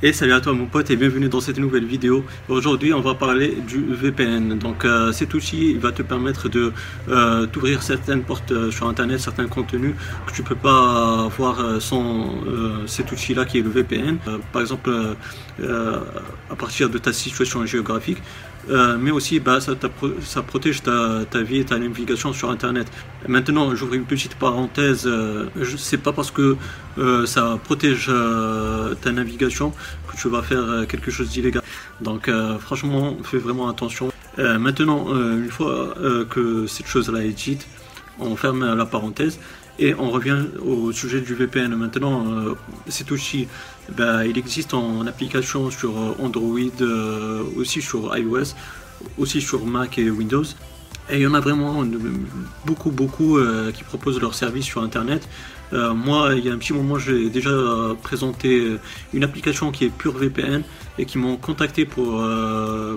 Et salut à toi mon pote et bienvenue dans cette nouvelle vidéo. Aujourd'hui on va parler du VPN. Donc euh, cet outil il va te permettre de euh, certaines portes euh, sur internet, certains contenus que tu peux pas voir sans cet outil là qui est le VPN. par exemple à partir de ta situation géographique. Mais aussi bah, ça, protège ta, vie et ta navigation sur internet. Maintenant j'ouvre une petite parenthèse, je sais pas parce que ça protège ta navigation que tu vas faire euh, quelque chose d'illégal. Donc euh, franchement, fais vraiment attention. Euh, maintenant, une fois que cette chose-là est dite, on ferme la parenthèse et on revient au sujet du VPN. Maintenant, cet outil, bah, il existe en application sur Android, aussi sur iOS, aussi sur Mac et Windows. Et il y en a vraiment beaucoup, beaucoup qui proposent leurs services sur Internet. Euh, moi, il y a un petit moment, j'ai déjà présenté une application qui est Pure VPN et qui m'ont contacté pour euh,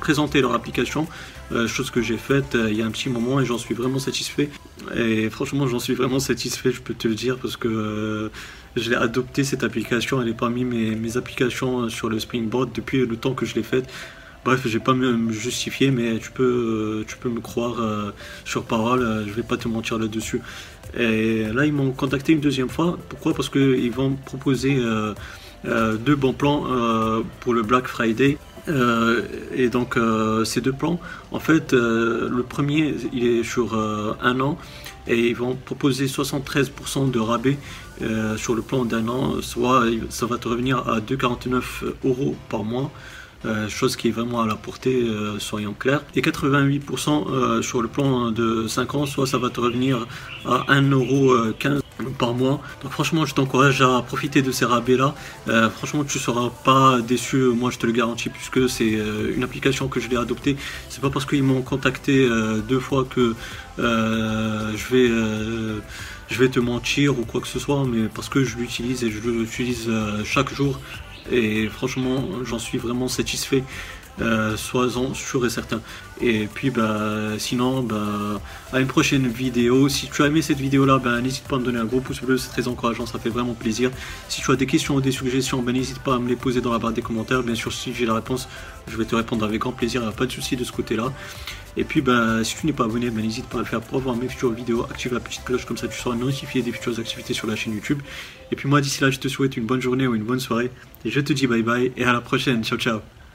présenter leur application, euh, chose que j'ai faite il y a un petit moment et j'en suis vraiment satisfait. Et franchement, j'en suis vraiment satisfait, je peux te le dire, parce que je l'ai adopté cette application, elle est parmi mes, mes applications sur le Springboard depuis le temps que je l'ai faite. Bref, je vais pas me justifier, mais tu peux, tu peux me croire sur parole, je vais pas te mentir là-dessus. Et là, ils m'ont contacté une deuxième fois. Pourquoi? Parce qu'ils vont proposer euh, euh, deux bons plans euh, pour le Black Friday. Et donc, ces deux plans, en fait, le premier, il est sur un an et ils vont proposer 73% de rabais sur le plan d'un an, soit ça va te revenir à 2,49 euros par mois. Euh, chose qui est vraiment à la portée, euh, soyons clairs. Et 88% euh, sur le plan de 5 ans, soit ça va te revenir à 1,15€ par mois. Donc franchement, je t'encourage à profiter de ces rabais-là. franchement, tu ne seras pas déçu, moi je te le garantis, puisque c'est une application que je l'ai adoptée. C'est pas parce qu'ils m'ont contacté deux fois que je vais je vais te mentir ou quoi que ce soit, mais parce que je l'utilise et je l'utilise chaque jour et franchement, j'en suis vraiment satisfait. Euh, sois-en sûr et certain. Et puis bah sinon bah à une prochaine vidéo. Si tu as aimé cette vidéo là, bah, n'hésite pas à me donner un gros pouce bleu, c'est très encourageant, ça fait vraiment plaisir. Si tu as des questions ou des suggestions, bah, n'hésite pas à me les poser dans la barre des commentaires. Bien sûr si j'ai la réponse, je vais te répondre avec grand plaisir, il a pas de souci de ce côté là. Et puis bah, si tu n'es pas abonné, bah, n'hésite pas à faire pour voir mes futures vidéos, active la petite cloche comme ça tu seras notifié des futures activités sur la chaîne YouTube. Et puis moi d'ici là je te souhaite une bonne journée ou une bonne soirée. Et je te dis bye bye et à la prochaine. Ciao ciao